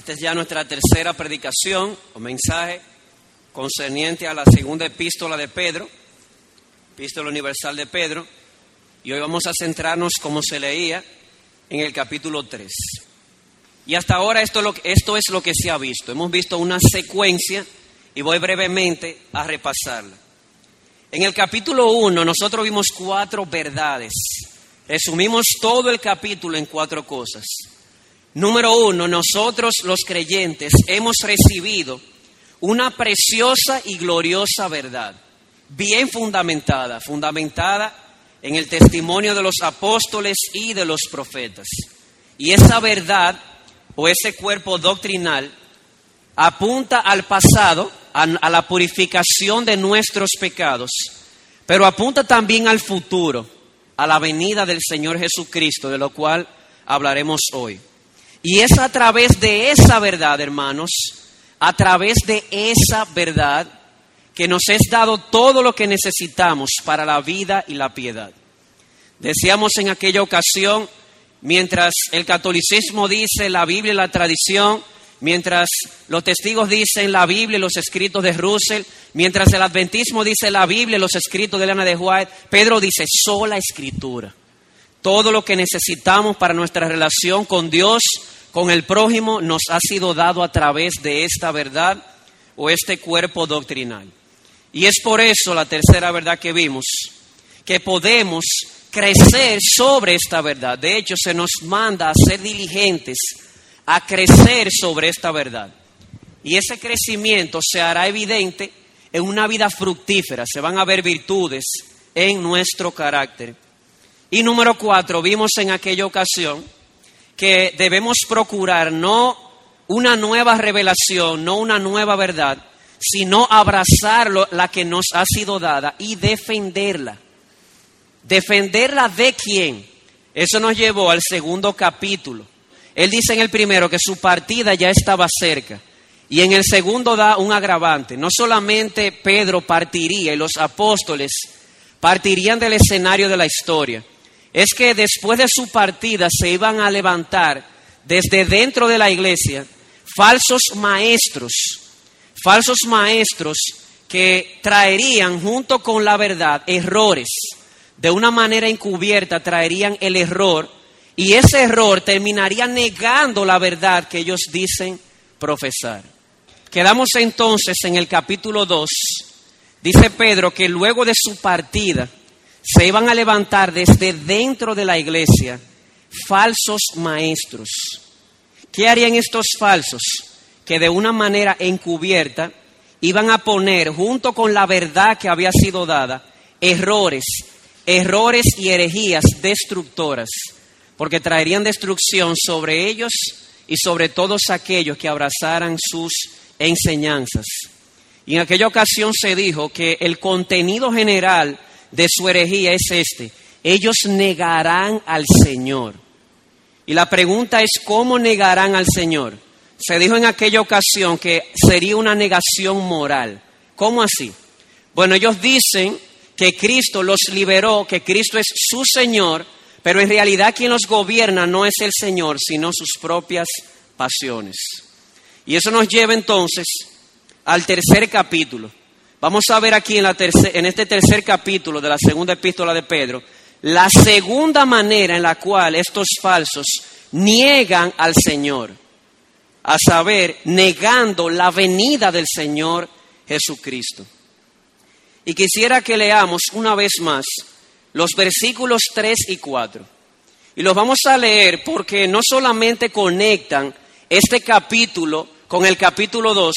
Esta es ya nuestra tercera predicación o mensaje concerniente a la segunda epístola de Pedro, epístola universal de Pedro, y hoy vamos a centrarnos, como se leía, en el capítulo 3. Y hasta ahora esto, esto es lo que se ha visto. Hemos visto una secuencia y voy brevemente a repasarla. En el capítulo 1 nosotros vimos cuatro verdades. Resumimos todo el capítulo en cuatro cosas. Número uno, nosotros los creyentes hemos recibido una preciosa y gloriosa verdad, bien fundamentada, fundamentada en el testimonio de los apóstoles y de los profetas. Y esa verdad o ese cuerpo doctrinal apunta al pasado, a, la purificación de nuestros pecados, pero apunta también al futuro, a la venida del Señor Jesucristo, de lo cual hablaremos hoy. Y es a través de esa verdad, hermanos, a través de esa verdad que nos es dado todo lo que necesitamos para la vida y la piedad. Decíamos en aquella ocasión, mientras el catolicismo dice la Biblia y la tradición, mientras los testigos dicen la Biblia y los escritos de Russell, mientras el adventismo dice la Biblia y los escritos de Elena de White, Pedro dice sola escritura. Todo lo que necesitamos para nuestra relación con Dios, con el prójimo, nos ha sido dado a través de esta verdad o este cuerpo doctrinal. Y es por eso la tercera verdad que vimos, que podemos crecer sobre esta verdad. De hecho, se nos manda a ser diligentes, a crecer sobre esta verdad. Y ese crecimiento se hará evidente en una vida fructífera, se van a ver virtudes en nuestro carácter. Y número cuatro, vimos en aquella ocasión que debemos procurar no una nueva revelación, no una nueva verdad, sino abrazar la que nos ha sido dada y defenderla. ¿Defenderla de quién? Eso nos llevó al segundo capítulo. Él dice en el primero que su partida ya estaba cerca. Y en el segundo da un agravante. No solamente Pedro partiría y los apóstoles partirían del escenario de la historia, es que después de su partida se iban a levantar desde dentro de la iglesia falsos maestros, falsos maestros que traerían junto con la verdad errores. De una manera encubierta traerían el error y ese error terminaría negando la verdad que ellos dicen profesar. Quedamos entonces en el capítulo 2. Dice Pedro que luego de su partida, se iban a levantar desde dentro de la iglesia falsos maestros. ¿Qué harían estos falsos? Que de una manera encubierta iban a poner, junto con la verdad que había sido dada, errores, errores y herejías destructoras, porque traerían destrucción sobre ellos y sobre todos aquellos que abrazaran sus enseñanzas. Y en aquella ocasión se dijo que el contenido general de su herejía es este. Ellos negarán al Señor. Y la pregunta es, ¿cómo negarán al Señor? Se dijo en aquella ocasión que sería una negación moral. ¿Cómo así? Bueno, ellos dicen que Cristo los liberó, que Cristo es su Señor, pero en realidad quien los gobierna no es el Señor, sino sus propias pasiones. Y eso nos lleva entonces al tercer capítulo. Vamos a ver aquí en, este tercer capítulo de la segunda epístola de Pedro la segunda manera en la cual estos falsos niegan al Señor, a saber, negando la venida del Señor Jesucristo. Y quisiera que leamos una vez más los versículos 3 y 4. Y los vamos a leer porque no solamente conectan este capítulo con el capítulo 2,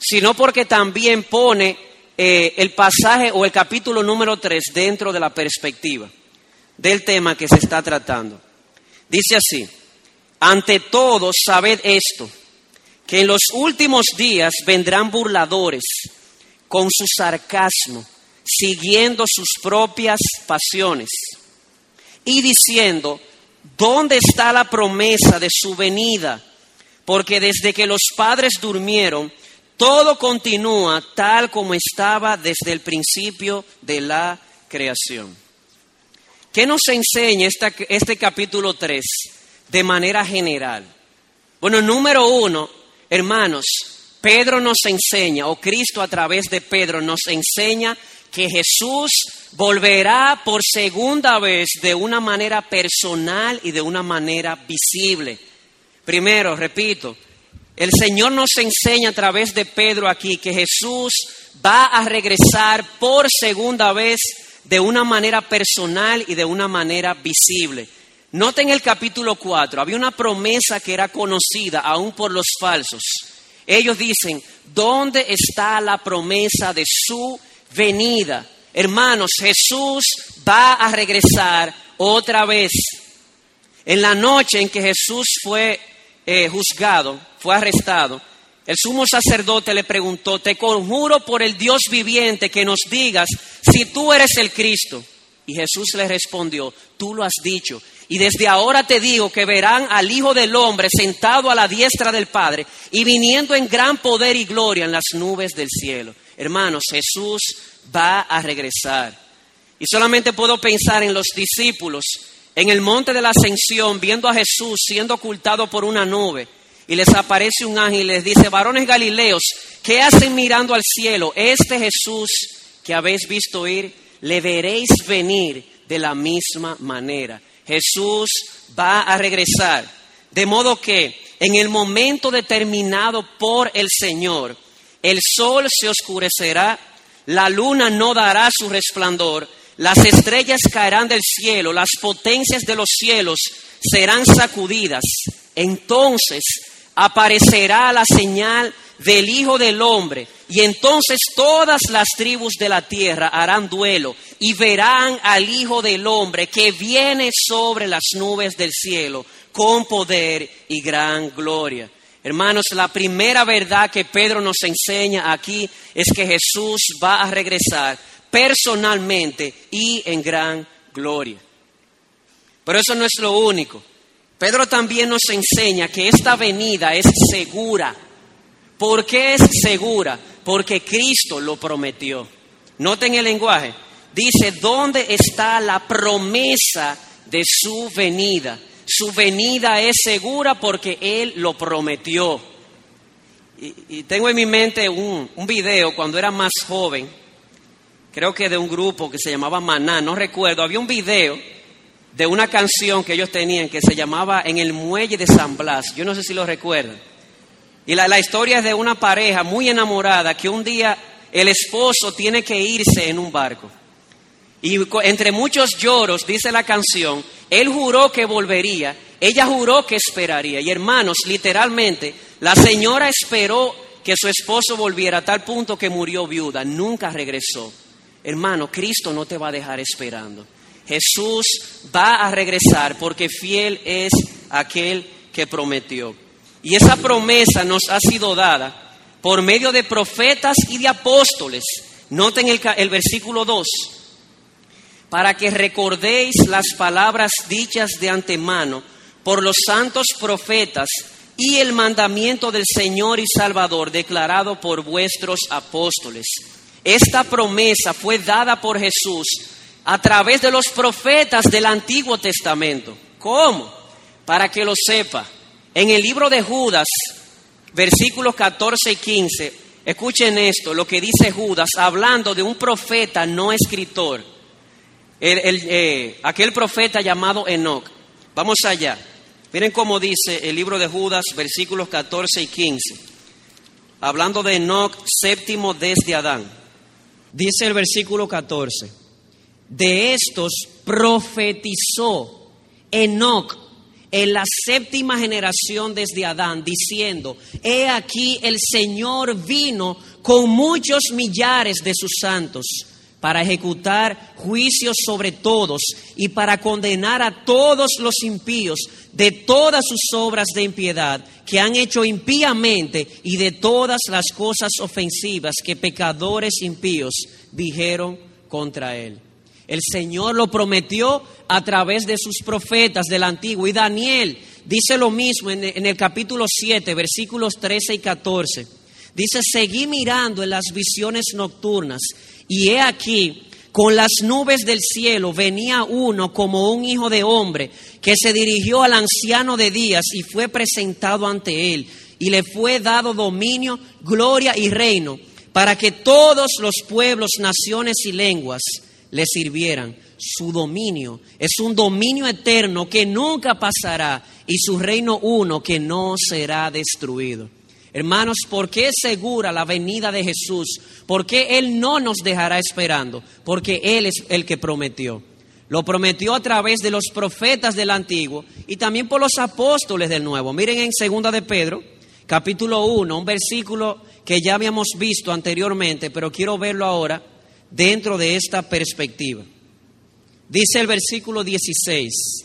sino porque también pone eh, el pasaje o el capítulo número 3 dentro de la perspectiva del tema que se está tratando. Dice así, ante todo, sabed esto, que en los últimos días vendrán burladores con su sarcasmo, siguiendo sus propias pasiones y diciendo, ¿dónde está la promesa de su venida? Porque desde que los padres durmieron, todo continúa tal como estaba desde el principio de la creación. ¿Qué nos enseña este capítulo 3 de manera general? Bueno, número uno, Hermanos, Pedro nos enseña, o Cristo a través de Pedro nos enseña que Jesús volverá por segunda vez de una manera personal y de una manera visible. Primero, repito, el Señor nos enseña a través de Pedro aquí que Jesús va a regresar por segunda vez de una manera personal y de una manera visible. Noten el capítulo 4, había una promesa que era conocida aún por los falsos. Ellos dicen, ¿dónde está la promesa de su venida? Hermanos, Jesús va a regresar otra vez. En la noche en que Jesús fue eh, juzgado, fue arrestado, el sumo sacerdote le preguntó, te conjuro por el Dios viviente que nos digas si tú eres el Cristo. Y Jesús le respondió, tú lo has dicho. Y desde ahora te digo que verán al Hijo del Hombre sentado a la diestra del Padre y viniendo en gran poder y gloria en las nubes del cielo. Hermanos, Jesús va a regresar. Y solamente puedo pensar en los discípulos en el monte de la ascensión, viendo a Jesús siendo ocultado por una nube y les aparece un ángel y les dice, varones galileos, ¿qué hacen mirando al cielo? Este Jesús que habéis visto ir, le veréis venir de la misma manera. Jesús va a regresar. De modo que en el momento determinado por el Señor, el sol se oscurecerá, la luna no dará su resplandor, las estrellas caerán del cielo, las potencias de los cielos serán sacudidas. Entonces aparecerá la señal del Hijo del Hombre, y entonces todas las tribus de la tierra harán duelo y verán al Hijo del Hombre que viene sobre las nubes del cielo con poder y gran gloria. Hermanos, la primera verdad que Pedro nos enseña aquí es que Jesús va a regresar personalmente y en gran gloria. Pero eso no es lo único. Pedro también nos enseña que esta venida es segura. ¿Por qué es segura? Porque Cristo lo prometió. Noten el lenguaje. Dice, ¿dónde está la promesa de su venida? Su venida es segura porque Él lo prometió. Y, tengo en mi mente un, un video cuando era más joven, creo que de un grupo que se llamaba Maná, no recuerdo, había un video de una canción que ellos tenían que se llamaba En el muelle de San Blas. Yo no sé si lo recuerdan. Y la, historia es de una pareja muy enamorada que un día el esposo tiene que irse en un barco. Y entre muchos lloros, dice la canción, él juró que volvería, ella juró que esperaría. Y hermanos, literalmente, la señora esperó que su esposo volviera a tal punto que murió viuda, nunca regresó. Hermano, Cristo no te va a dejar esperando. Jesús va a regresar porque fiel es aquel que prometió. Y esa promesa nos ha sido dada por medio de profetas y de apóstoles. Noten el, el versículo 2. Para que recordéis las palabras dichas de antemano por los santos profetas y el mandamiento del Señor y Salvador declarado por vuestros apóstoles. Esta promesa fue dada por Jesús a través de los profetas del Antiguo Testamento. ¿Cómo? Para que lo sepa. En el libro de Judas, versículos 14 y 15, escuchen esto, lo que dice Judas, hablando de un profeta no escritor, eh, aquel profeta llamado Enoch. Vamos allá. Miren cómo dice el libro de Judas, versículos 14 y 15. Hablando de Enoch, séptimo desde Adán. Dice el versículo 14 de estos profetizó Enoch en la séptima generación desde Adán, diciendo, he aquí el Señor vino con muchos millares de sus santos para ejecutar juicios sobre todos y para condenar a todos los impíos de todas sus obras de impiedad que han hecho impíamente y de todas las cosas ofensivas que pecadores impíos dijeron contra él. El Señor lo prometió a través de sus profetas del Antiguo. Y Daniel dice lo mismo en, el capítulo 7, versículos 13 y 14. Dice, seguí mirando en las visiones nocturnas y he aquí, con las nubes del cielo venía uno como un hijo de hombre que se dirigió al anciano de días y fue presentado ante él. y le fue dado dominio, gloria y reino, para que todos los pueblos, naciones y lenguas le sirvieran. Su dominio es un dominio eterno que nunca pasará y su reino uno que no será destruido. Hermanos, ¿por qué es segura la venida de Jesús? ¿Por qué Él no nos dejará esperando? Porque Él es el que prometió. Lo prometió a través de los profetas del Antiguo y también por los apóstoles del Nuevo. Miren en segunda de Pedro, capítulo 1, un versículo que ya habíamos visto anteriormente, pero quiero verlo ahora dentro de esta perspectiva. Dice el versículo 16,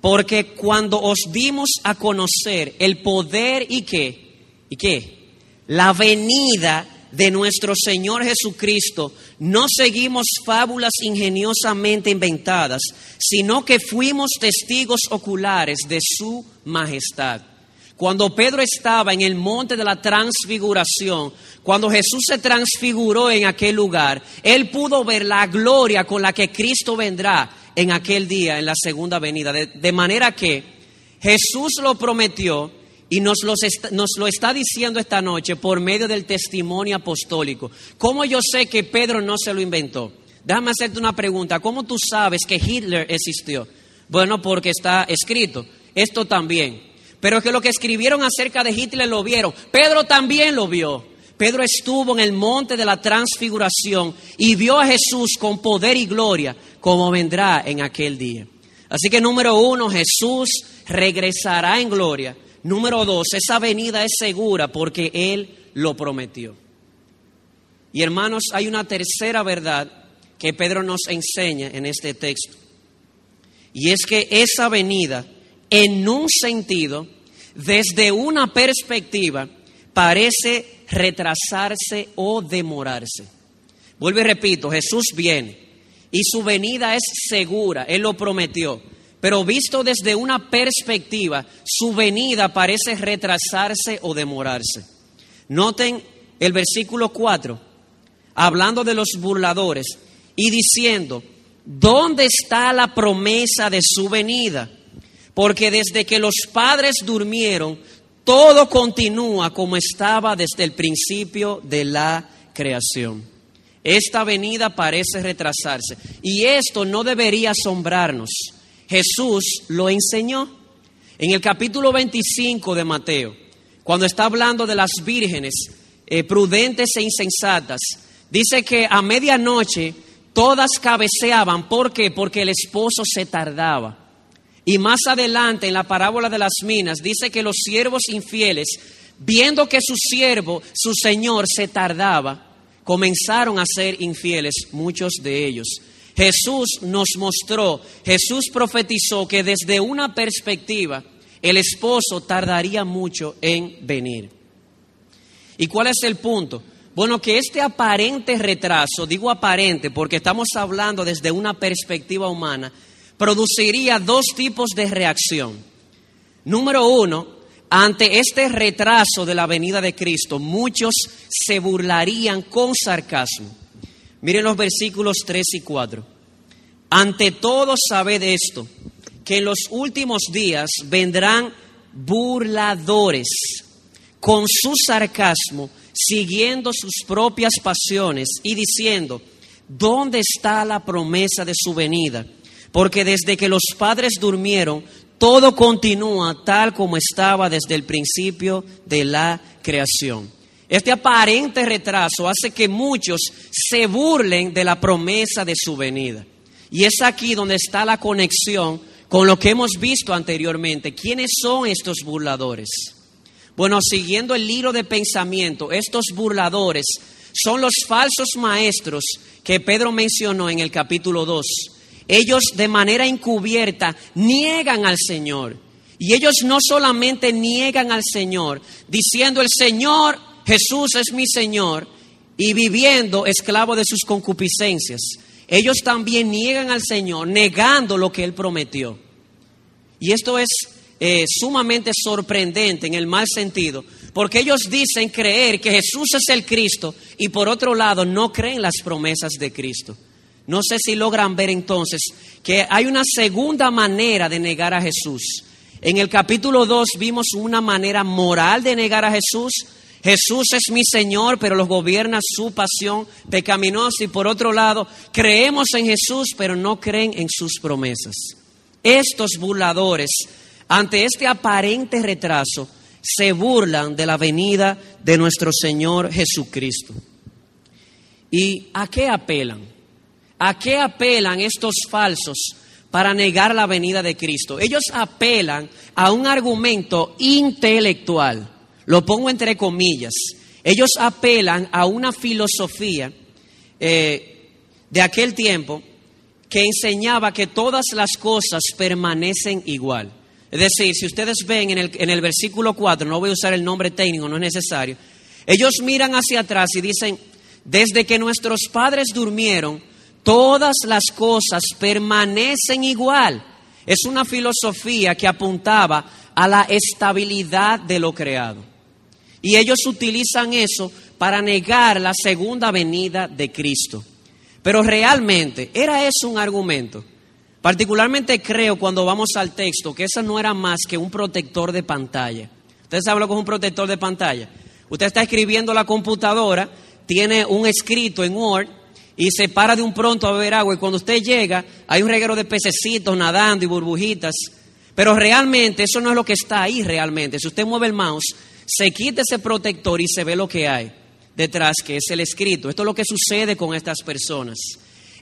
porque cuando os dimos a conocer el poder y qué, y qué, la venida de nuestro Señor Jesucristo, no seguimos fábulas ingeniosamente inventadas, sino que fuimos testigos oculares de su majestad. Cuando Pedro estaba en el monte de la transfiguración, cuando Jesús se transfiguró en aquel lugar, él pudo ver la gloria con la que Cristo vendrá en aquel día, en la segunda venida. De, manera que Jesús lo prometió y nos, nos, lo está diciendo esta noche por medio del testimonio apostólico. ¿Cómo yo sé que Pedro no se lo inventó? Déjame hacerte una pregunta. ¿Cómo tú sabes que Hitler existió? Bueno, porque está escrito. Esto también. Pero es que lo que escribieron acerca de Hitler lo vieron. Pedro también lo vio. Pedro estuvo en el monte de la transfiguración y vio a Jesús con poder y gloria como vendrá en aquel día. Así que número uno, Jesús regresará en gloria. Número dos, esa venida es segura porque Él lo prometió. Y hermanos, hay una tercera verdad que Pedro nos enseña en este texto. Y es que esa venida, en un sentido, desde una perspectiva, parece retrasarse o demorarse. Vuelvo y repito, Jesús viene y su venida es segura, Él lo prometió. Pero visto desde una perspectiva, su venida parece retrasarse o demorarse. Noten el versículo 4, hablando de los burladores y diciendo, ¿dónde está la promesa de su venida? Porque desde que los padres durmieron, todo continúa como estaba desde el principio de la creación. Esta venida parece retrasarse y esto no debería asombrarnos Jesús lo enseñó. En el capítulo 25 de Mateo, cuando está hablando de las vírgenes eh, prudentes e insensatas, dice que a medianoche todas cabeceaban. ¿Por qué? Porque el esposo se tardaba. Y más adelante, en la parábola de las minas, dice que los siervos infieles, viendo que su siervo, su señor, se tardaba, comenzaron a ser infieles, muchos de ellos. Jesús nos mostró, Jesús profetizó que desde una perspectiva el esposo tardaría mucho en venir. ¿Y cuál es el punto? Bueno, que este aparente retraso, digo aparente porque estamos hablando desde una perspectiva humana, produciría dos tipos de reacción. Número uno, ante este retraso de la venida de Cristo, muchos se burlarían con sarcasmo. Miren los versículos 3 y 4. Ante todo sabed esto, que en los últimos días vendrán burladores con su sarcasmo, siguiendo sus propias pasiones y diciendo, ¿dónde está la promesa de su venida? Porque desde que los padres durmieron, todo continúa tal como estaba desde el principio de la creación. Este aparente retraso hace que muchos se burlen de la promesa de su venida. Y es aquí donde está la conexión con lo que hemos visto anteriormente. ¿Quiénes son estos burladores? Bueno, siguiendo el hilo de pensamiento, estos burladores son los falsos maestros que Pedro mencionó en el capítulo 2. Ellos de manera encubierta niegan al Señor. Y ellos no solamente niegan al Señor, diciendo el Señor Jesús es mi Señor y viviendo esclavo de sus concupiscencias. Ellos también niegan al Señor, negando lo que Él prometió. Y esto es eh, sumamente sorprendente en el mal sentido, porque ellos dicen creer que Jesús es el Cristo y por otro lado no creen las promesas de Cristo. No sé si logran ver entonces que hay una segunda manera de negar a Jesús. En el capítulo 2 vimos una manera moral de negar a Jesús. Jesús es mi Señor, pero los gobierna su pasión pecaminosa. Y por otro lado, creemos en Jesús, pero no creen en sus promesas. Estos burladores, ante este aparente retraso, se burlan de la venida de nuestro Señor Jesucristo. ¿Y a qué apelan? ¿A qué apelan estos falsos para negar la venida de Cristo? Ellos apelan a un argumento intelectual, lo pongo entre comillas. Ellos apelan a una filosofía eh, de aquel tiempo que enseñaba que todas las cosas permanecen igual. Es decir, si ustedes ven en el, en el versículo 4, no voy a usar el nombre técnico, no es necesario, ellos miran hacia atrás y dicen, desde que nuestros padres durmieron, todas las cosas permanecen igual. Es una filosofía que apuntaba a la estabilidad de lo creado. Y ellos utilizan eso para negar la segunda venida de Cristo. Pero realmente, ¿era eso un argumento? Particularmente creo cuando vamos al texto que eso no era más que un protector de pantalla. Ustedes saben lo que es un protector de pantalla. Usted está escribiendo la computadora, tiene un escrito en Word y se para de un pronto a beber agua y cuando usted llega hay un reguero de pececitos nadando y burbujitas. Pero realmente eso no es lo que está ahí realmente. Si usted mueve el mouse, se quita ese protector y se ve lo que hay detrás, que es el escrito. Esto es lo que sucede con estas personas.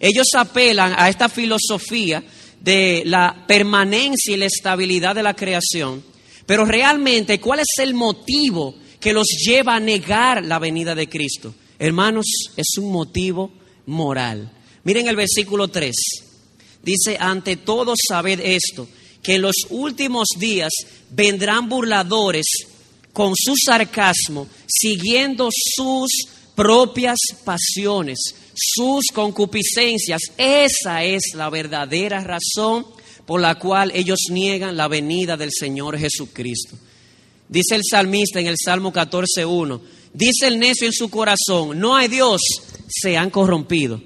Ellos apelan a esta filosofía de la permanencia y la estabilidad de la creación, pero realmente, ¿cuál es el motivo que los lleva a negar la venida de Cristo? Hermanos, es un motivo moral. Miren el versículo 3. Dice, ante todos sabed esto, que en los últimos días vendrán burladores con su sarcasmo, siguiendo sus propias pasiones sus concupiscencias. Esa es la verdadera razón por la cual ellos niegan la venida del Señor Jesucristo. Dice el salmista en el Salmo 14.1, dice el necio en su corazón, no hay Dios, se han corrompido.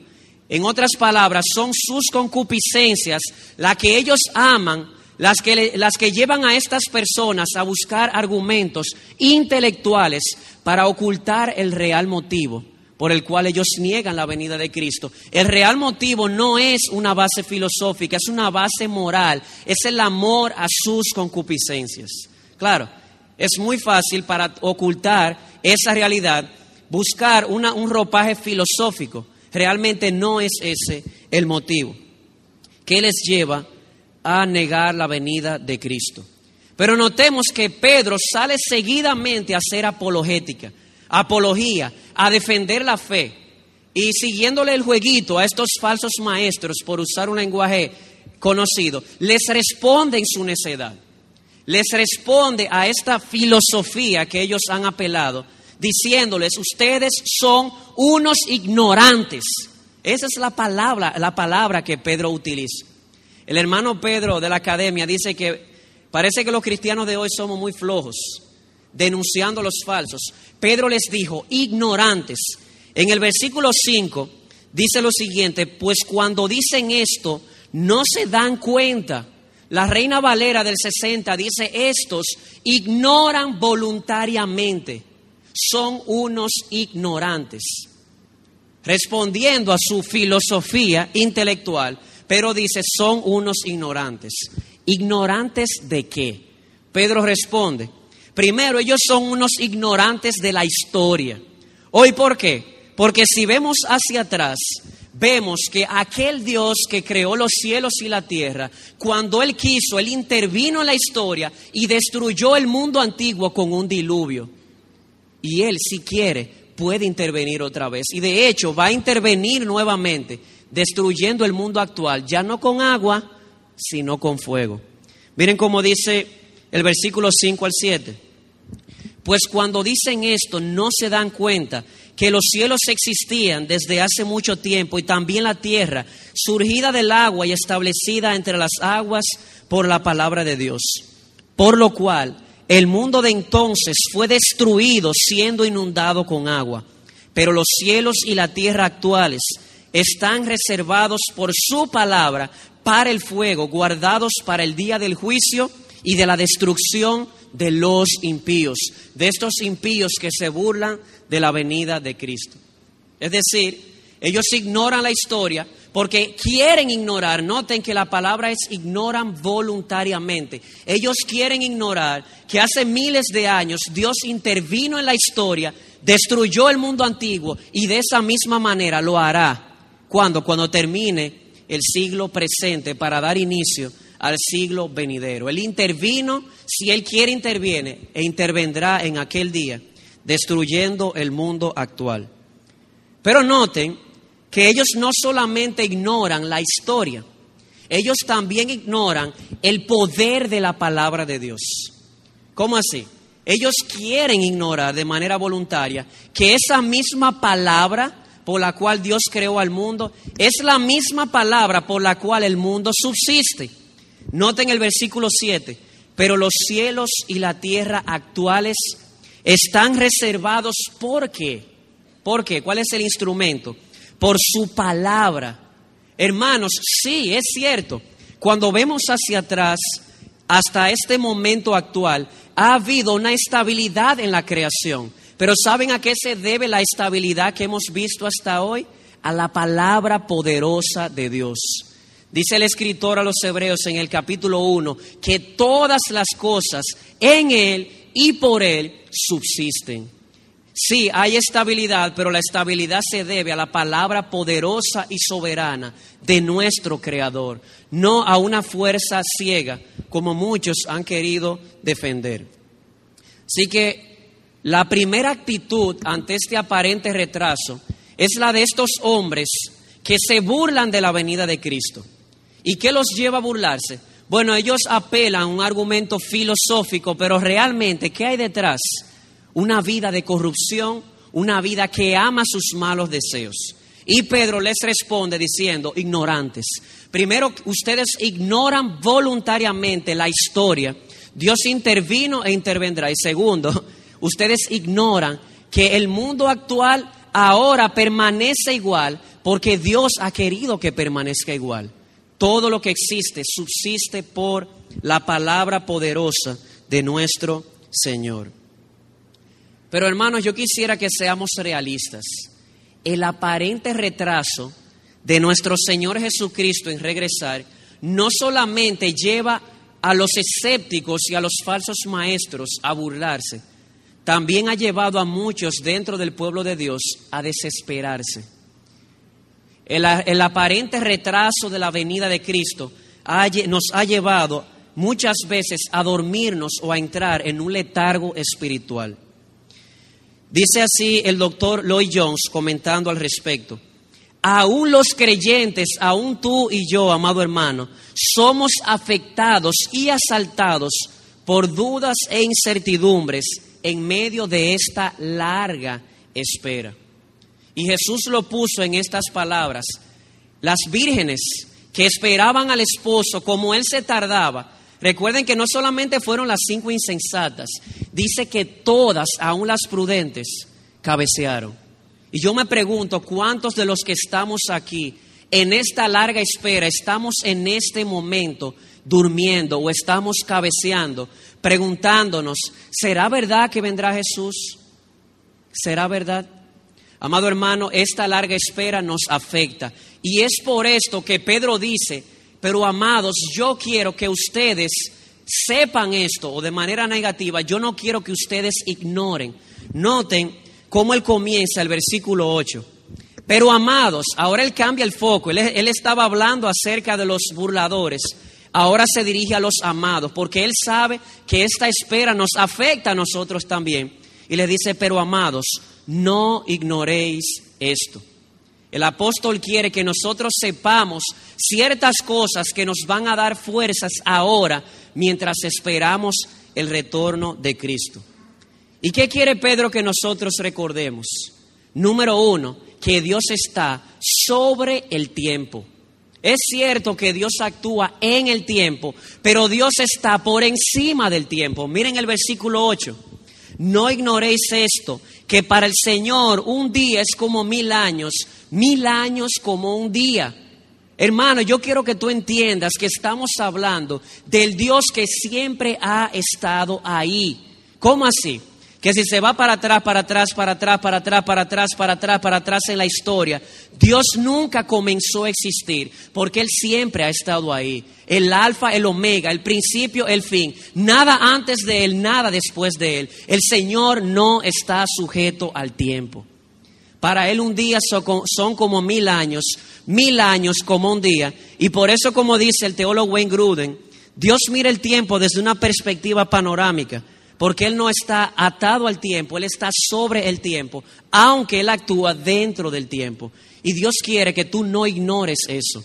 En otras palabras, son sus concupiscencias las que ellos aman, las que, las que llevan a estas personas a buscar argumentos intelectuales para ocultar el real motivo por el cual ellos niegan la venida de Cristo. El real motivo no es una base filosófica, es una base moral, es el amor a sus concupiscencias. Claro, es muy fácil para ocultar esa realidad buscar un ropaje filosófico. Realmente no es ese el motivo que les lleva a negar la venida de Cristo. Pero notemos que Pedro sale seguidamente a hacer apologética apología, a defender la fe. Y siguiéndole el jueguito a estos falsos maestros, por usar un lenguaje conocido, les responde en su necedad. Les responde a esta filosofía que ellos han apelado, diciéndoles, ustedes son unos ignorantes. Esa es la palabra, la palabra que Pedro utiliza. El hermano Pedro de la academia dice que parece que los cristianos de hoy somos muy flojos denunciando los falsos. Pedro les dijo, ignorantes. En el versículo 5 dice lo siguiente, pues cuando dicen esto, no se dan cuenta. La Reina Valera del 60 dice, estos ignoran voluntariamente, son unos ignorantes. Respondiendo a su filosofía intelectual, pero dice, son unos ignorantes. ¿Ignorantes de qué? Pedro responde, Primero, ellos son unos ignorantes de la historia. ¿Hoy por qué? Porque si vemos hacia atrás, vemos que aquel Dios que creó los cielos y la tierra, cuando Él quiso, Él intervino en la historia y destruyó el mundo antiguo con un diluvio. Y Él, si quiere, puede intervenir otra vez. Y de hecho, va a intervenir nuevamente, destruyendo el mundo actual, ya no con agua, sino con fuego. Miren cómo dice el versículo 5 al 7. Pues cuando dicen esto no se dan cuenta que los cielos existían desde hace mucho tiempo y también la tierra, surgida del agua y establecida entre las aguas por la palabra de Dios. Por lo cual el mundo de entonces fue destruido siendo inundado con agua. Pero los cielos y la tierra actuales están reservados por su palabra para el fuego, guardados para el día del juicio y de la destrucción de los impíos, de estos impíos que se burlan de la venida de Cristo. Es decir, ellos ignoran la historia porque quieren ignorar, noten que la palabra es ignoran voluntariamente. Ellos quieren ignorar que hace miles de años Dios intervino en la historia, destruyó el mundo antiguo y de esa misma manera lo hará. Cuando Cuando termine el siglo presente para dar inicio al siglo venidero. Él intervino, si Él quiere interviene e intervendrá en aquel día, destruyendo el mundo actual. Pero noten que ellos no solamente ignoran la historia, ellos también ignoran el poder de la palabra de Dios. ¿Cómo así? Ellos quieren ignorar de manera voluntaria que esa misma palabra por la cual Dios creó al mundo es la misma palabra por la cual el mundo subsiste. Noten el versículo 7, pero los cielos y la tierra actuales están reservados ¿por qué? ¿Por qué? ¿Cuál es el instrumento? Por su palabra. Hermanos, sí, es cierto. Cuando vemos hacia atrás, hasta este momento actual, ha habido una estabilidad en la creación. Pero ¿saben a qué se debe la estabilidad que hemos visto hasta hoy? A la palabra poderosa de Dios. Dice el escritor a los hebreos en el capítulo 1 que todas las cosas en Él y por Él subsisten. Sí, hay estabilidad, pero la estabilidad se debe a la palabra poderosa y soberana de nuestro Creador, no a una fuerza ciega como muchos han querido defender. Así que la primera actitud ante este aparente retraso es la de estos hombres que se burlan de la venida de Cristo. ¿Y qué los lleva a burlarse? Bueno, ellos apelan a un argumento filosófico, pero realmente, ¿qué hay detrás? Una vida de corrupción, una vida que ama sus malos deseos. Y Pedro les responde diciendo, ignorantes. Primero, ustedes ignoran voluntariamente la historia. Dios intervino e intervendrá. Y segundo, ustedes ignoran que el mundo actual ahora permanece igual porque Dios ha querido que permanezca igual. Todo lo que existe subsiste por la palabra poderosa de nuestro Señor. Pero hermanos, yo quisiera que seamos realistas. El aparente retraso de nuestro Señor Jesucristo en regresar no solamente lleva a los escépticos y a los falsos maestros a burlarse, también ha llevado a muchos dentro del pueblo de Dios a desesperarse. El, aparente retraso de la venida de Cristo nos ha llevado muchas veces a dormirnos o a entrar en un letargo espiritual. Dice así el doctor Lloyd Jones comentando al respecto. Aún los creyentes, aún tú y yo, amado hermano, somos afectados y asaltados por dudas e incertidumbres en medio de esta larga espera. Y Jesús lo puso en estas palabras. Las vírgenes que esperaban al esposo, como él se tardaba, recuerden que no solamente fueron las cinco insensatas, dice que todas, aún las prudentes, cabecearon. Y yo me pregunto, ¿cuántos de los que estamos aquí en esta larga espera estamos en este momento durmiendo o estamos cabeceando, preguntándonos, ¿será verdad que vendrá Jesús? ¿Será verdad? Amado hermano, esta larga espera nos afecta. Y es por esto que Pedro dice, pero amados, yo quiero que ustedes sepan esto, o de manera negativa, yo no quiero que ustedes ignoren. Noten cómo él comienza el versículo 8. Pero amados, ahora él cambia el foco, él, él estaba hablando acerca de los burladores, ahora se dirige a los amados, porque él sabe que esta espera nos afecta a nosotros también. Y le dice, pero amados, no ignoréis esto. El apóstol quiere que nosotros sepamos ciertas cosas que nos van a dar fuerzas ahora mientras esperamos el retorno de Cristo. ¿Y qué quiere Pedro que nosotros recordemos? Número uno, que Dios está sobre el tiempo. Es cierto que Dios actúa en el tiempo, pero Dios está por encima del tiempo. Miren el versículo 8. No ignoréis esto, que para el Señor un día es como mil años, mil años como un día. Hermano, yo quiero que tú entiendas que estamos hablando del Dios que siempre ha estado ahí. ¿Cómo así? Que si se va para atrás, para atrás, para atrás, para atrás, para atrás, para atrás, para atrás en la historia, Dios nunca comenzó a existir porque Él siempre ha estado ahí. El alfa, el omega, el principio, el fin. Nada antes de Él, nada después de Él. El Señor no está sujeto al tiempo. Para Él un día son como mil años, mil años como un día. Y por eso, como dice el teólogo Wayne Gruden, Dios mira el tiempo desde una perspectiva panorámica porque Él no está atado al tiempo, Él está sobre el tiempo, aunque Él actúa dentro del tiempo. Y Dios quiere que tú no ignores eso.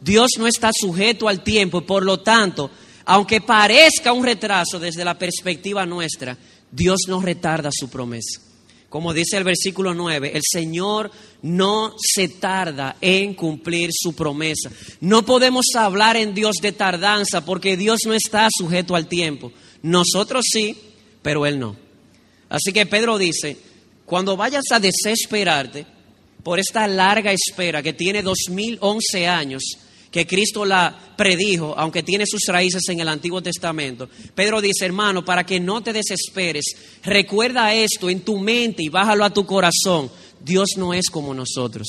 Dios no está sujeto al tiempo por lo tanto, aunque parezca un retraso desde la perspectiva nuestra, Dios no retarda su promesa. Como dice el versículo 9, el Señor no se tarda en cumplir su promesa. No podemos hablar en Dios de tardanza porque Dios no está sujeto al tiempo. Nosotros sí, pero él no. Así que Pedro dice, cuando vayas a desesperarte por esta larga espera que tiene 2011 años, que Cristo la predijo, aunque tiene sus raíces en el Antiguo Testamento. Pedro dice, hermano, para que no te desesperes, recuerda esto en tu mente y bájalo a tu corazón. Dios no es como nosotros.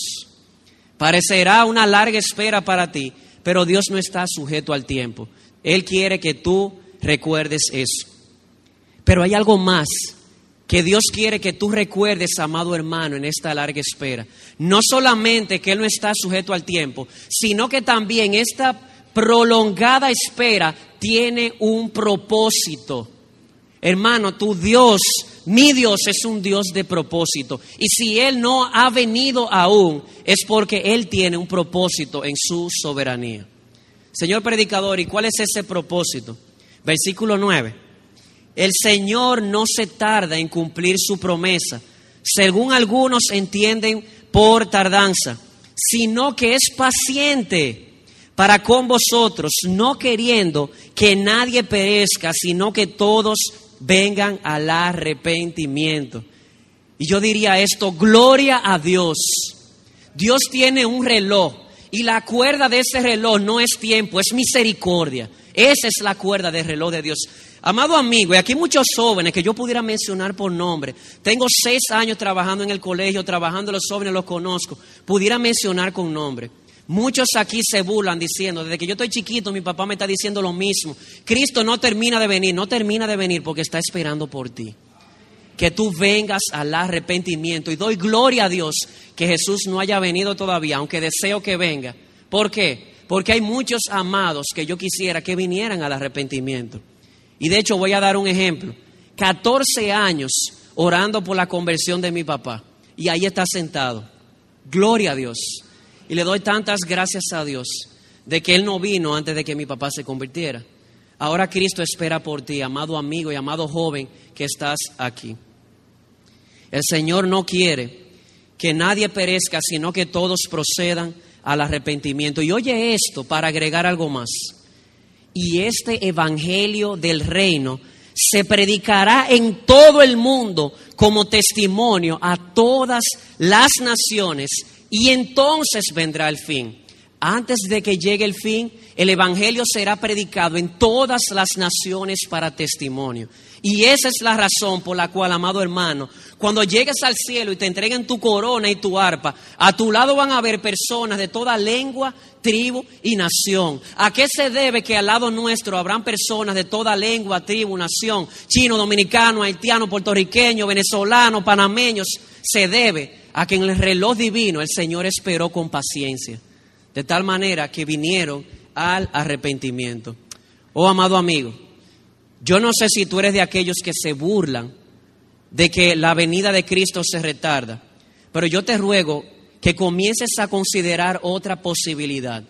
Parecerá una larga espera para ti, pero Dios no está sujeto al tiempo. Él quiere que tú recuerdes eso. Pero hay algo más que Dios quiere que tú recuerdes, amado hermano, en esta larga espera. No solamente que Él no está sujeto al tiempo, sino que también esta prolongada espera tiene un propósito. Hermano, tu Dios, mi Dios es un Dios de propósito. Y si Él no ha venido aún, es porque Él tiene un propósito en su soberanía. Señor predicador, ¿y cuál es ese propósito? Versículo 9. El Señor no se tarda en cumplir su promesa, según algunos entienden por tardanza, sino que es paciente para con vosotros, no queriendo que nadie perezca, sino que todos vengan al arrepentimiento. Y yo diría esto, gloria a Dios. Dios tiene un reloj y la cuerda de ese reloj no es tiempo, es misericordia. Esa es la cuerda del reloj de Dios. Amado amigo, y aquí muchos jóvenes que yo pudiera mencionar por nombre, tengo seis años trabajando en el colegio, trabajando los jóvenes, los conozco, pudiera mencionar con nombre. Muchos aquí se burlan diciendo, desde que yo estoy chiquito, mi papá me está diciendo lo mismo. Cristo no termina de venir, no termina de venir porque está esperando por ti. Que tú vengas al arrepentimiento. Y doy gloria a Dios que Jesús no haya venido todavía, aunque deseo que venga. ¿Por qué? Porque hay muchos amados que yo quisiera que vinieran al arrepentimiento. Y de hecho voy a dar un ejemplo. 14 años orando por la conversión de mi papá. Y ahí está sentado. Gloria a Dios. Y le doy tantas gracias a Dios de que Él no vino antes de que mi papá se convirtiera. Ahora Cristo espera por ti, amado amigo y amado joven que estás aquí. El Señor no quiere que nadie perezca, sino que todos procedan al arrepentimiento. Y oye esto para agregar algo más y este evangelio del reino se predicará en todo el mundo como testimonio a todas las naciones y entonces vendrá el fin. Antes de que llegue el fin, el Evangelio será predicado en todas las naciones para testimonio. Y esa es la razón por la cual, amado hermano, cuando llegues al cielo y te entreguen tu corona y tu arpa, a tu lado van a haber personas de toda lengua, tribu y nación. ¿A qué se debe que al lado nuestro habrán personas de toda lengua, tribu, nación, chino, dominicano, haitiano, puertorriqueño, venezolano, panameños? Se debe a que en el reloj divino el Señor esperó con paciencia, de tal manera que vinieron al arrepentimiento. Oh, amado amigo, yo no sé si tú eres de aquellos que se burlan de que la venida de Cristo se retarda, pero yo te ruego que comiences a considerar otra posibilidad.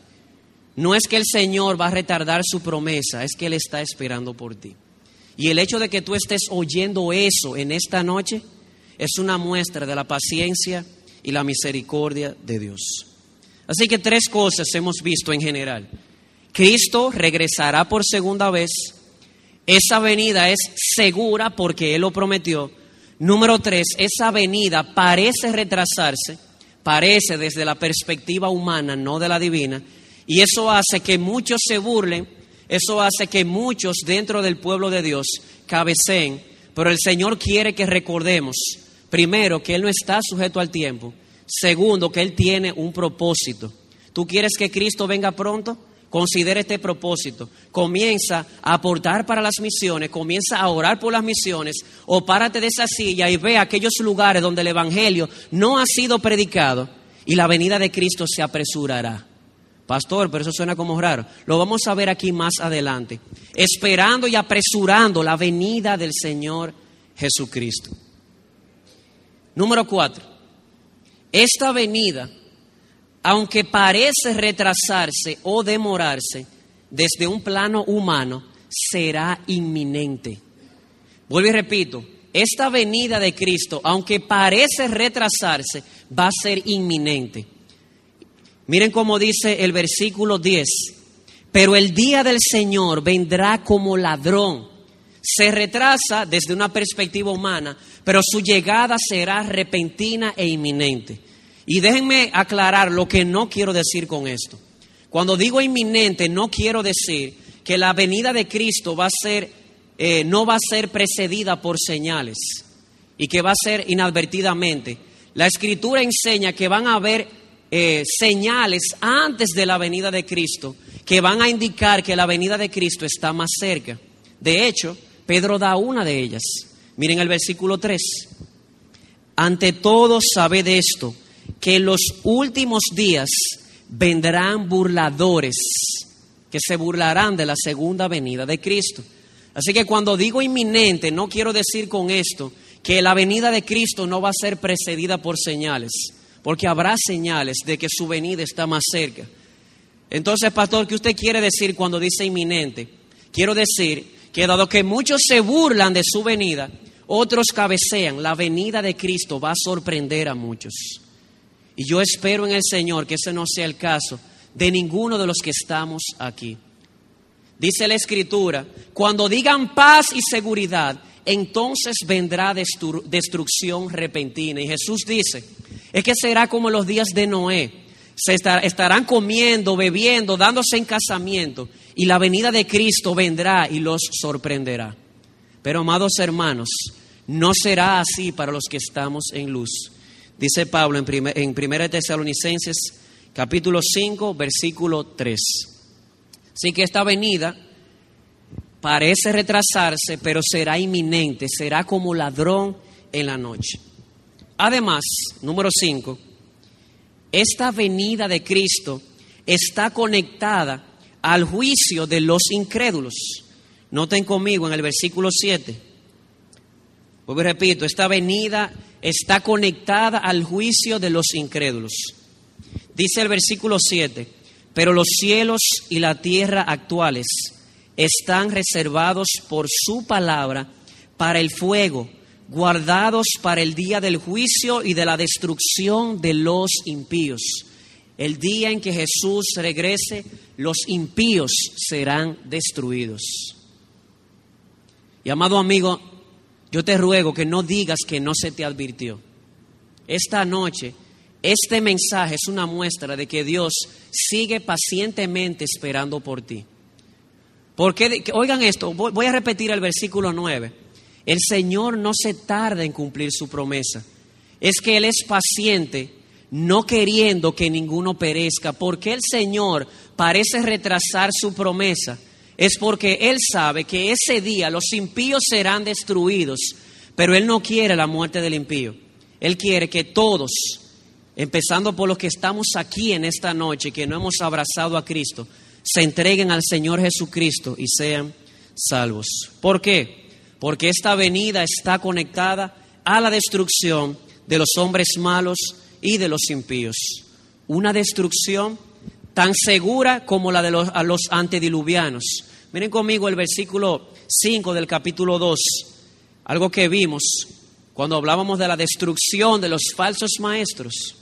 No es que el Señor va a retardar su promesa, es que Él está esperando por ti. Y el hecho de que tú estés oyendo eso en esta noche es una muestra de la paciencia y la misericordia de Dios. Así que tres cosas hemos visto en general. Cristo regresará por segunda vez esa venida es segura porque Él lo prometió. Número tres, esa venida parece retrasarse, parece desde la perspectiva humana, no de la divina. Y eso hace que muchos se burlen, eso hace que muchos dentro del pueblo de Dios cabeceen, pero el Señor quiere que recordemos, primero, que Él no está sujeto al tiempo, segundo, que Él tiene un propósito. ¿Tú quieres que Cristo venga pronto? Considera este propósito. Comienza a aportar para las misiones, comienza a orar por las misiones, o párate de esa silla y ve aquellos lugares donde el Evangelio no ha sido predicado y la venida de Cristo se apresurará. Pastor, pero eso suena como raro. Lo vamos a ver aquí más adelante. Esperando y apresurando la venida del Señor Jesucristo. Número cuatro. Esta venida, aunque parece retrasarse o demorarse desde un plano humano, será inminente. Vuelvo y repito, esta venida de Cristo, aunque parece retrasarse, va a ser inminente. Miren cómo dice el versículo 10. Pero el día del Señor vendrá como ladrón. Se retrasa desde una perspectiva humana, pero su llegada será repentina e inminente. Y déjenme aclarar lo que no quiero decir con esto. Cuando digo inminente, no quiero decir que la venida de Cristo va a ser, eh, no va a ser precedida por señales y que va a ser inadvertidamente. La escritura enseña que van a haber eh, señales antes de la venida de Cristo que van a indicar que la venida de Cristo está más cerca. De hecho, Pedro da una de ellas. Miren el versículo 3. Ante todo, de esto, que en los últimos días vendrán burladores que se burlarán de la segunda venida de Cristo. Así que cuando digo inminente, no quiero decir con esto que la venida de Cristo no va a ser precedida por señales porque habrá señales de que su venida está más cerca. Entonces, pastor, ¿qué usted quiere decir cuando dice inminente? Quiero decir que dado que muchos se burlan de su venida, otros cabecean, la venida de Cristo va a sorprender a muchos. Y yo espero en el Señor que ese no sea el caso de ninguno de los que estamos aquí. Dice la Escritura, cuando digan paz y seguridad, entonces vendrá destrucción repentina. Y Jesús dice, es que será como los días de Noé. Se estarán comiendo, bebiendo, dándose en casamiento. Y la venida de Cristo vendrá y los sorprenderá. Pero, amados hermanos, no será así para los que estamos en luz. Dice Pablo en, en 1 Tesalonicenses capítulo 5, versículo 3. Así que esta venida parece retrasarse, pero será inminente, será como ladrón en la noche. Además, número 5, esta venida de Cristo está conectada al juicio de los incrédulos. Noten conmigo en el versículo 7. Pues repito, esta venida está conectada al juicio de los incrédulos. Dice el versículo 7, pero los cielos y la tierra actuales están reservados por su palabra para el fuego guardados para el día del juicio y de la destrucción de los impíos. El día en que Jesús regrese, los impíos serán destruidos. Y amado amigo, yo te ruego que no digas que no se te advirtió. Esta noche, este mensaje es una muestra de que Dios sigue pacientemente esperando por ti. Porque, oigan esto, voy a repetir el versículo 9. El Señor no se tarda en cumplir su promesa. Es que Él es paciente, no queriendo que ninguno perezca. Porque el Señor parece retrasar su promesa? Es porque Él sabe que ese día los impíos serán destruidos, pero Él no quiere la muerte del impío. Él quiere que todos, empezando por los que estamos aquí en esta noche, que no hemos abrazado a Cristo, se entreguen al Señor Jesucristo y sean salvos. ¿Por qué? porque esta venida está conectada a la destrucción de los hombres malos y de los impíos. Una destrucción tan segura como la de los, a los antediluvianos. Miren conmigo el versículo 5 del capítulo 2, algo que vimos cuando hablábamos de la destrucción de los falsos maestros.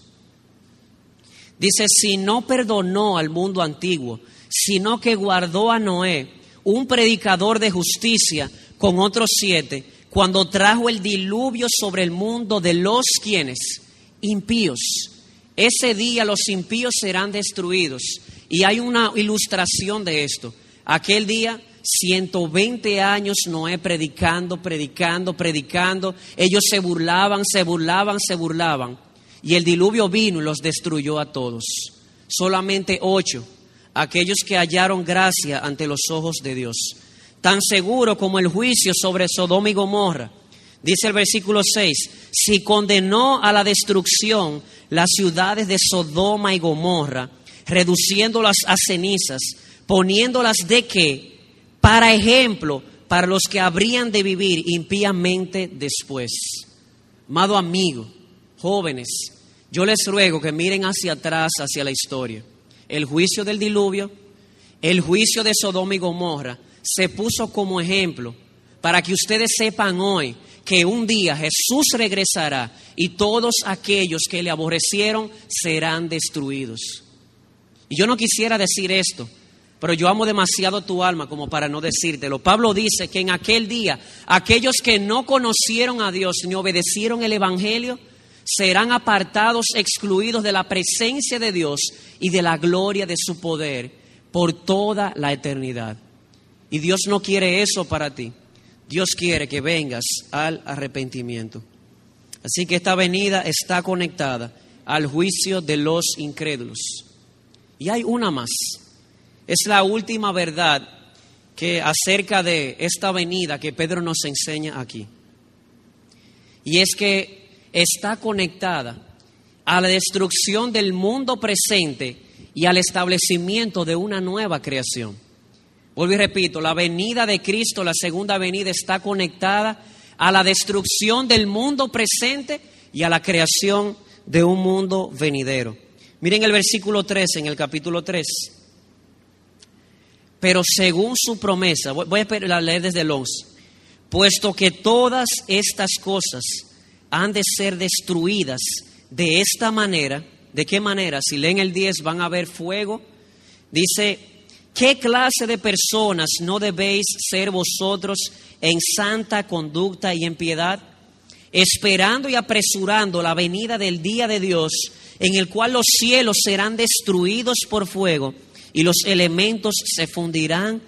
Dice, si no perdonó al mundo antiguo, sino que guardó a Noé, un predicador de justicia, con otros siete, cuando trajo el diluvio sobre el mundo de los quienes, impíos. Ese día los impíos serán destruidos Y hay una ilustración de esto. Aquel día 120 años Noé predicando, predicando, predicando. Ellos se burlaban, se burlaban, se burlaban. Y el diluvio vino y los destruyó a todos. Solamente ocho, aquellos que hallaron gracia ante los ojos de Dios. Tan seguro como el juicio sobre Sodoma y Gomorra. Dice el versículo 6, si condenó a la destrucción las ciudades de Sodoma y Gomorra, reduciéndolas a cenizas, poniéndolas de qué? para ejemplo para los que habrían de vivir impíamente después. Amado amigo, jóvenes, yo les ruego que miren hacia atrás, hacia la historia. El juicio del diluvio, el juicio de Sodoma y Gomorra, se puso como ejemplo para que ustedes sepan hoy que un día Jesús regresará y todos aquellos que le aborrecieron serán destruidos. Y yo no quisiera decir esto, pero yo amo demasiado tu alma como para no decírtelo. Pablo dice que en aquel día aquellos que no conocieron a Dios ni obedecieron el Evangelio serán apartados, excluidos de la presencia de Dios y de la gloria de su poder por toda la eternidad. Y Dios no quiere eso para ti. Dios quiere que vengas al arrepentimiento. Así que esta venida está conectada al juicio de los incrédulos. Y hay una más. Es la última verdad que acerca de esta venida que Pedro nos enseña aquí. Y es que está conectada a la destrucción del mundo presente y al establecimiento de una nueva creación. Vuelvo y repito, la venida de Cristo, la segunda venida, está conectada a la destrucción del mundo presente y a la creación de un mundo venidero. Miren el versículo 3 en el capítulo 3. Pero según su promesa, voy a leer desde el 11, puesto que todas estas cosas han de ser destruidas de esta manera, ¿de qué manera? Si leen el 10 van a ver fuego. Dice, ¿qué clase de personas no debéis ser vosotros en santa conducta y en piedad? Esperando y apresurando la venida del día de Dios, en el cual los cielos serán destruidos por fuego y los elementos se fundirán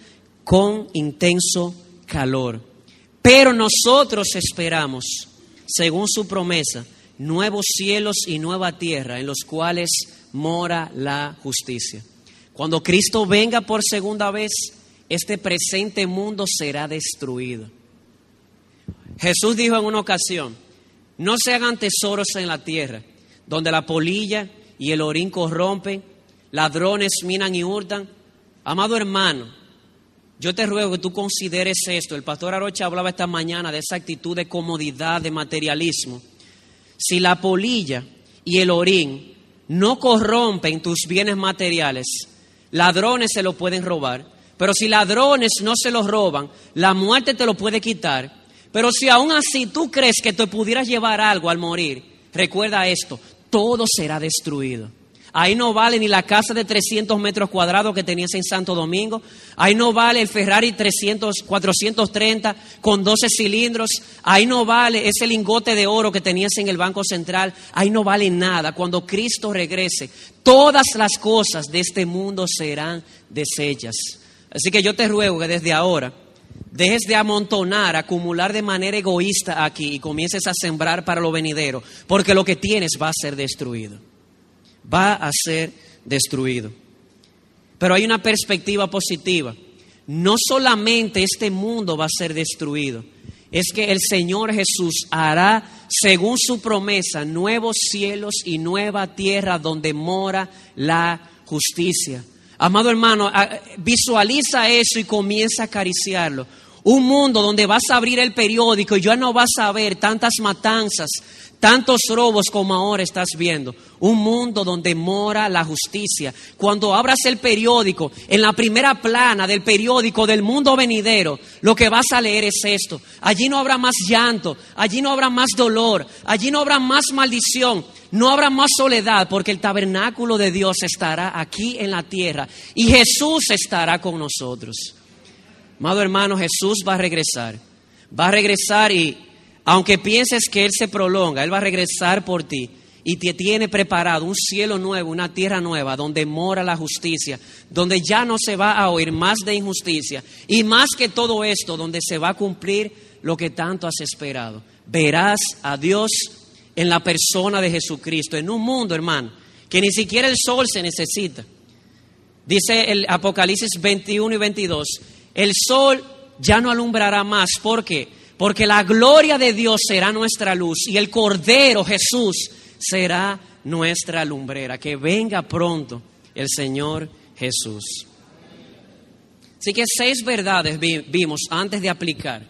con intenso calor. Pero nosotros esperamos, según su promesa, nuevos cielos y nueva tierra en los cuales mora la justicia. Cuando Cristo venga por segunda vez, este presente mundo será destruido. Jesús dijo en una ocasión, no se hagan tesoros en la tierra, donde la polilla y el orín corrompen ladrones minan y hurtan. Amado hermano, yo te ruego que tú consideres esto. El pastor Arocha hablaba esta mañana de esa actitud de comodidad, de materialismo. Si la polilla y el orín no corrompen tus bienes materiales, ladrones se lo pueden robar. Pero si ladrones no se los roban, la muerte te lo puede quitar. Pero si aún así tú crees que te pudieras llevar algo al morir, recuerda esto, todo será destruido. Ahí no vale ni la casa de 300 metros cuadrados que tenías en Santo Domingo. Ahí no vale el Ferrari 300, 430 con 12 cilindros. Ahí no vale ese lingote de oro que tenías en el Banco Central. Ahí no vale nada. Cuando Cristo regrese, todas las cosas de este mundo serán deshechas. Así que yo te ruego que desde ahora dejes de amontonar, acumular de manera egoísta aquí y comiences a sembrar para lo venidero, porque lo que tienes va a ser destruido va a ser destruido. Pero hay una perspectiva positiva. No solamente este mundo va a ser destruido, es que el Señor Jesús hará, según su promesa, nuevos cielos y nueva tierra donde mora la justicia. Amado hermano, visualiza eso y comienza a acariciarlo. Un mundo donde vas a abrir el periódico y ya no vas a ver tantas matanzas, tantos robos como ahora estás viendo. Un mundo donde mora la justicia. Cuando abras el periódico, en la primera plana del periódico del mundo venidero, lo que vas a leer es esto. Allí no habrá más llanto, allí no habrá más dolor, allí no habrá más maldición, no habrá más soledad, porque el tabernáculo de Dios estará aquí en la tierra y Jesús estará con nosotros. Amado hermano, Jesús va a regresar. Va a regresar y aunque pienses que Él se prolonga, Él va a regresar por ti y te tiene preparado un cielo nuevo, una tierra nueva, donde mora la justicia, donde ya no se va a oír más de injusticia y más que todo esto, donde se va a cumplir lo que tanto has esperado. Verás a Dios en la persona de Jesucristo, en un mundo, hermano, que ni siquiera el sol se necesita. Dice el Apocalipsis 21 y 22, el sol ya no alumbrará más. ¿Por qué? Porque la gloria de Dios será nuestra luz y el Cordero Jesús será nuestra lumbrera. Que venga pronto el Señor Jesús. Así que seis verdades vimos antes de aplicar.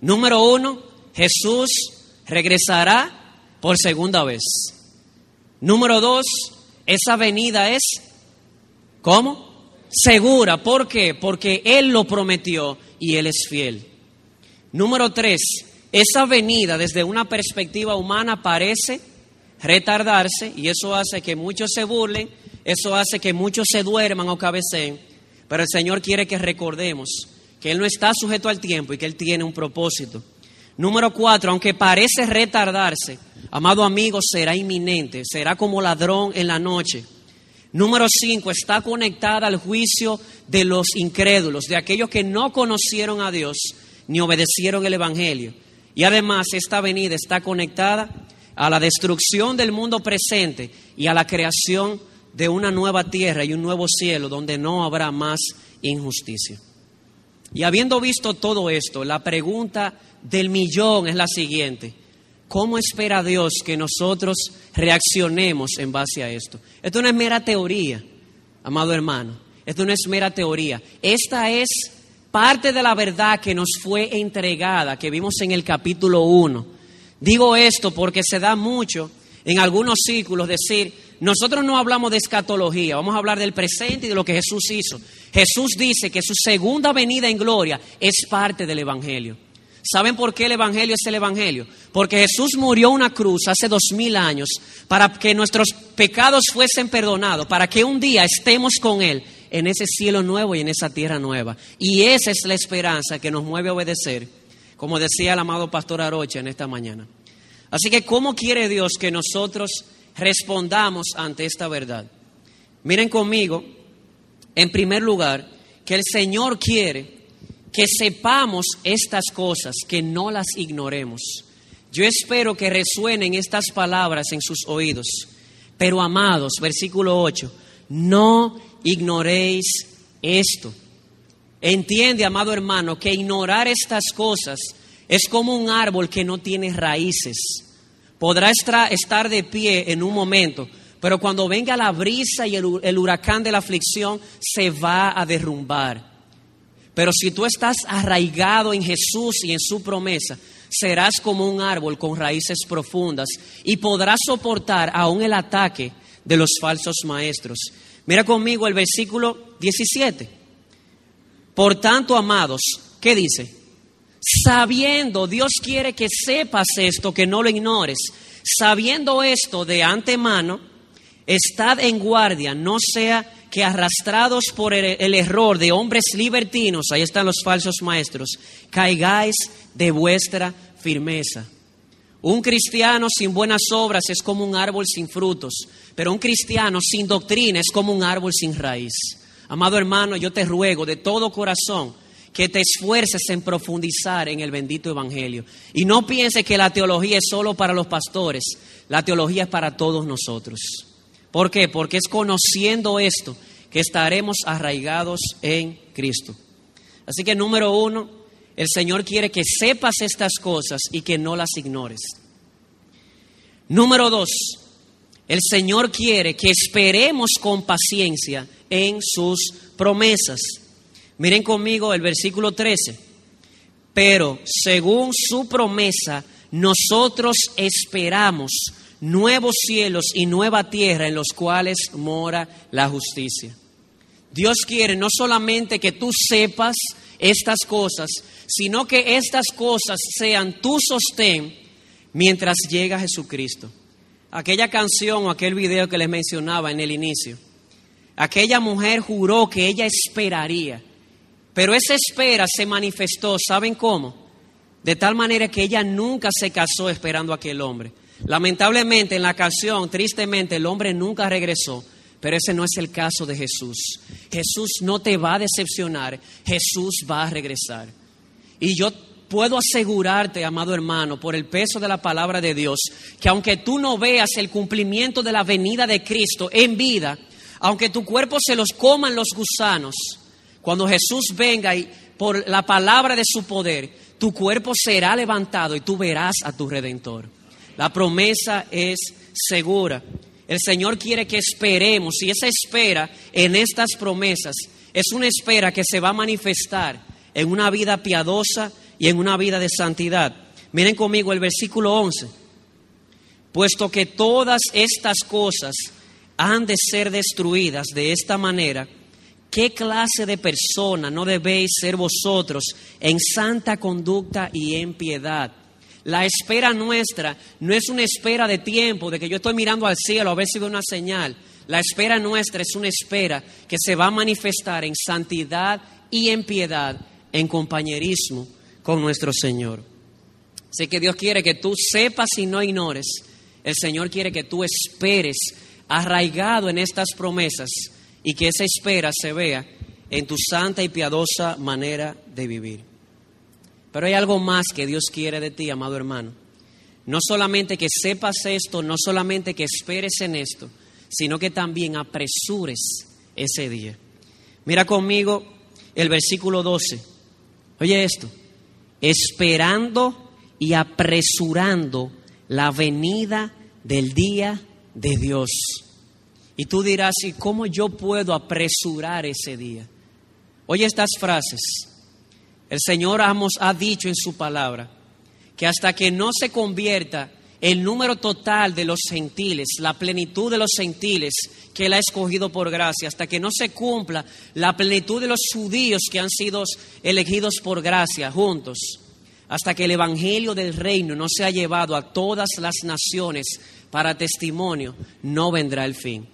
Número uno, Jesús regresará por segunda vez. Número dos, esa venida es, ¿cómo? Segura. ¿Por qué? Porque Él lo prometió y Él es fiel. Número tres, esa venida desde una perspectiva humana parece retardarse y eso hace que muchos se burlen, eso hace que muchos se duerman o cabeceen, pero el Señor quiere que recordemos que Él no está sujeto al tiempo y que Él tiene un propósito. Número cuatro, aunque parece retardarse, amado amigo, será inminente, será como ladrón en la noche. Número cinco, está conectada al juicio de los incrédulos, de aquellos que no conocieron a Dios ni obedecieron el Evangelio. Y además esta venida está conectada a la destrucción del mundo presente y a la creación de una nueva tierra y un nuevo cielo donde no habrá más injusticia. Y habiendo visto todo esto, la pregunta del millón es la siguiente. ¿Cómo espera Dios que nosotros reaccionemos en base a esto? Esto no es mera teoría, amado hermano. Esto no es mera teoría. Esta es parte de la verdad que nos fue entregada, que vimos en el capítulo 1 Digo esto porque se da mucho en algunos círculos decir, nosotros no hablamos de escatología, vamos a hablar del presente y de lo que Jesús hizo. Jesús dice que su segunda venida en gloria es parte del Evangelio. ¿Saben por qué el Evangelio es el Evangelio? Porque Jesús murió una cruz hace dos mil años para que nuestros pecados fuesen perdonados, para que un día estemos con Él en ese cielo nuevo y en esa tierra nueva. Y esa es la esperanza que nos mueve a obedecer como decía el amado pastor Arocha en esta mañana. Así que, ¿cómo quiere Dios que nosotros respondamos ante esta verdad? Miren conmigo, en primer lugar, que el Señor quiere que sepamos estas cosas, que no las ignoremos. Yo espero que resuenen estas palabras en sus oídos. Pero amados, versículo 8, no ignoréis esto Entiende, amado hermano, que ignorar estas cosas es como un árbol que no tiene raíces. Podrá estar de pie en un momento, pero cuando venga la brisa y el huracán de la aflicción, se va a derrumbar. Pero si tú estás arraigado en Jesús y en su promesa, serás como un árbol con raíces profundas y podrás soportar aún el ataque de los falsos maestros. Mira conmigo el versículo 17. Por tanto, amados, ¿qué dice? Sabiendo, Dios quiere que sepas esto, que no lo ignores. Sabiendo esto de antemano, estad en guardia, no sea que arrastrados por el, error de hombres libertinos, ahí están los falsos maestros, caigáis de vuestra firmeza. Un cristiano sin buenas obras es como un árbol sin frutos, pero un cristiano sin doctrina es como un árbol sin raíz. Amado hermano, yo te ruego de todo corazón que te esfuerces en profundizar en el bendito Evangelio. Y no pienses que la teología es solo para los pastores, la teología es para todos nosotros. ¿Por qué? Porque es conociendo esto que estaremos arraigados en Cristo. Así que número uno, el Señor quiere que sepas estas cosas y que no las ignores. Número dos, el Señor quiere que esperemos con paciencia en sus promesas. Miren conmigo el versículo 13. Pero según su promesa, nosotros esperamos nuevos cielos y nueva tierra en los cuales mora la justicia. Dios quiere no solamente que tú sepas estas cosas, sino que estas cosas sean tu sostén mientras llega Jesucristo aquella canción o aquel video que les mencionaba en el inicio. Aquella mujer juró que ella esperaría, pero esa espera se manifestó, ¿saben cómo? De tal manera que ella nunca se casó esperando a aquel hombre. Lamentablemente en la canción, tristemente, el hombre nunca regresó, pero ese no es el caso de Jesús. Jesús no te va a decepcionar, Jesús va a regresar. Y yo puedo asegurarte, amado hermano, por el peso de la palabra de Dios, que aunque tú no veas el cumplimiento de la venida de Cristo en vida, aunque tu cuerpo se los coman los gusanos, cuando Jesús venga y por la palabra de su poder, tu cuerpo será levantado y tú verás a tu redentor. La promesa es segura. El Señor quiere que esperemos y esa espera en estas promesas es una espera que se va a manifestar en una vida piadosa y en una vida de santidad. Miren conmigo el versículo 11. Puesto que todas estas cosas han de ser destruidas de esta manera, ¿qué clase de persona no debéis ser vosotros en santa conducta y en piedad? La espera nuestra no es una espera de tiempo, de que yo estoy mirando al cielo a ver si veo una señal. La espera nuestra es una espera que se va a manifestar en santidad y en piedad, en compañerismo con nuestro Señor. Sé que Dios quiere que tú sepas y no ignores. El Señor quiere que tú esperes arraigado en estas promesas y que esa espera se vea en tu santa y piadosa manera de vivir. Pero hay algo más que Dios quiere de ti, amado hermano. No solamente que sepas esto, no solamente que esperes en esto, sino que también apresures ese día. Mira conmigo el versículo 12. Oye esto, esperando y apresurando la venida del día de Dios. Y tú dirás, ¿y cómo yo puedo apresurar ese día? Oye estas frases. El Señor Amos ha dicho en su palabra que hasta que no se convierta el número total de los gentiles, la plenitud de los gentiles que Él ha escogido por gracia, hasta que no se cumpla la plenitud de los judíos que han sido elegidos por gracia juntos, hasta que el Evangelio del reino no se ha llevado a todas las naciones para testimonio, no vendrá el fin.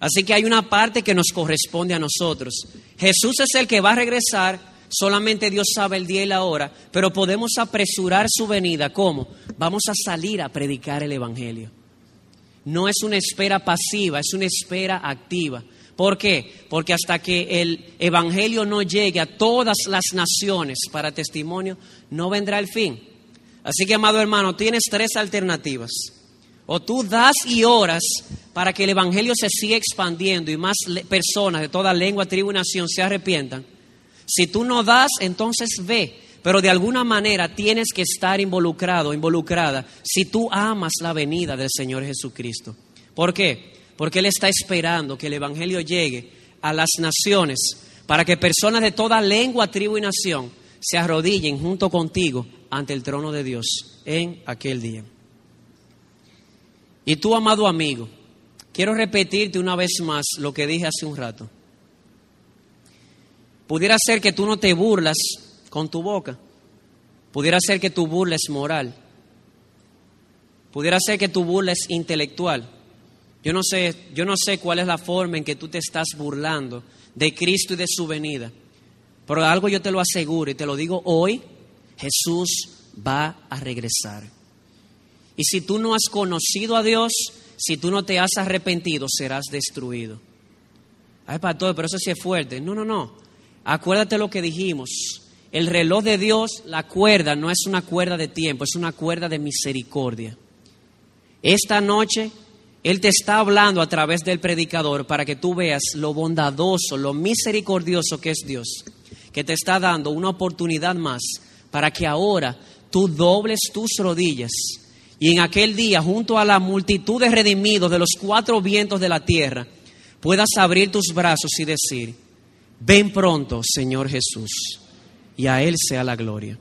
Así que hay una parte que nos corresponde a nosotros. Jesús es el que va a regresar Solamente Dios sabe el día y la hora, pero podemos apresurar su venida. ¿Cómo? Vamos a salir a predicar el Evangelio. No es una espera pasiva, es una espera activa. ¿Por qué? Porque hasta que el Evangelio no llegue a todas las naciones para testimonio, no vendrá el fin. Así que, amado hermano, tienes tres alternativas. O tú das y oras para que el Evangelio se siga expandiendo y más personas de toda lengua, tribu y nación se arrepientan. Si tú no das, entonces ve. Pero de alguna manera tienes que estar involucrado, involucrada, si tú amas la venida del Señor Jesucristo. ¿Por qué? Porque Él está esperando que el Evangelio llegue a las naciones para que personas de toda lengua, tribu y nación se arrodillen junto contigo ante el trono de Dios en aquel día. Y tú, amado amigo, quiero repetirte una vez más lo que dije hace un rato. Pudiera ser que tú no te burlas con tu boca. Pudiera ser que tu burla es moral. Pudiera ser que tu burla es intelectual. Yo no sé, yo no sé cuál es la forma en que tú te estás burlando de Cristo y de su venida. Pero algo yo te lo aseguro y te lo digo hoy, Jesús va a regresar. Y si tú no has conocido a Dios, si tú no te has arrepentido, serás destruido. Ay, pastor, pero eso sí es fuerte. No, no, no. Acuérdate lo que dijimos. El reloj de Dios, la cuerda, no es una cuerda de tiempo, es una cuerda de misericordia. Esta noche Él te está hablando a través del predicador para que tú veas lo bondadoso, lo misericordioso que es Dios, que te está dando una oportunidad más para que ahora tú dobles tus rodillas y en aquel día, junto a la multitud de redimidos de los cuatro vientos de la tierra, puedas abrir tus brazos y decir, Ven pronto, Señor Jesús, y a Él sea la gloria.